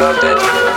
love that.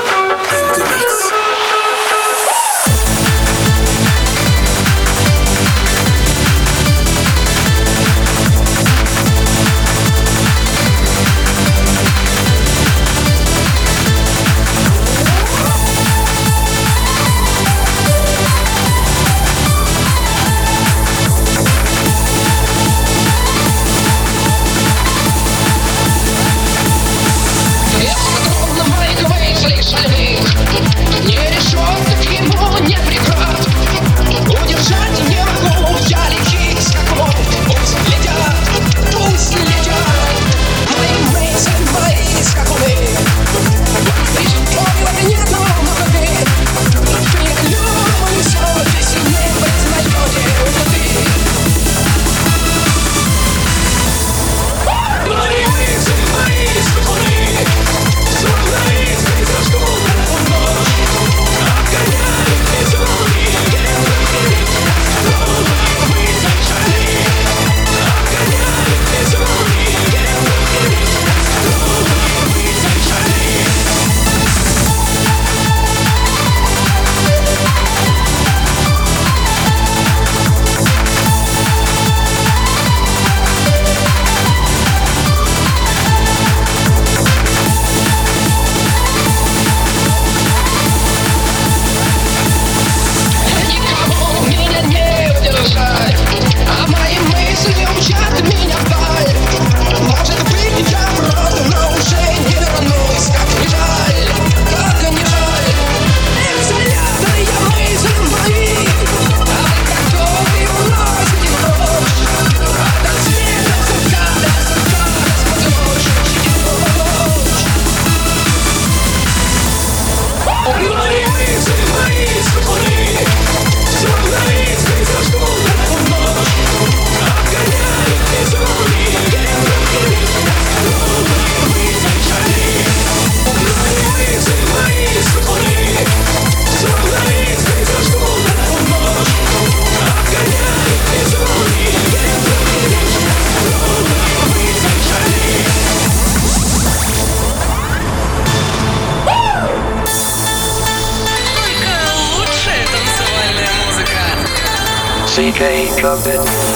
CK Trumpet.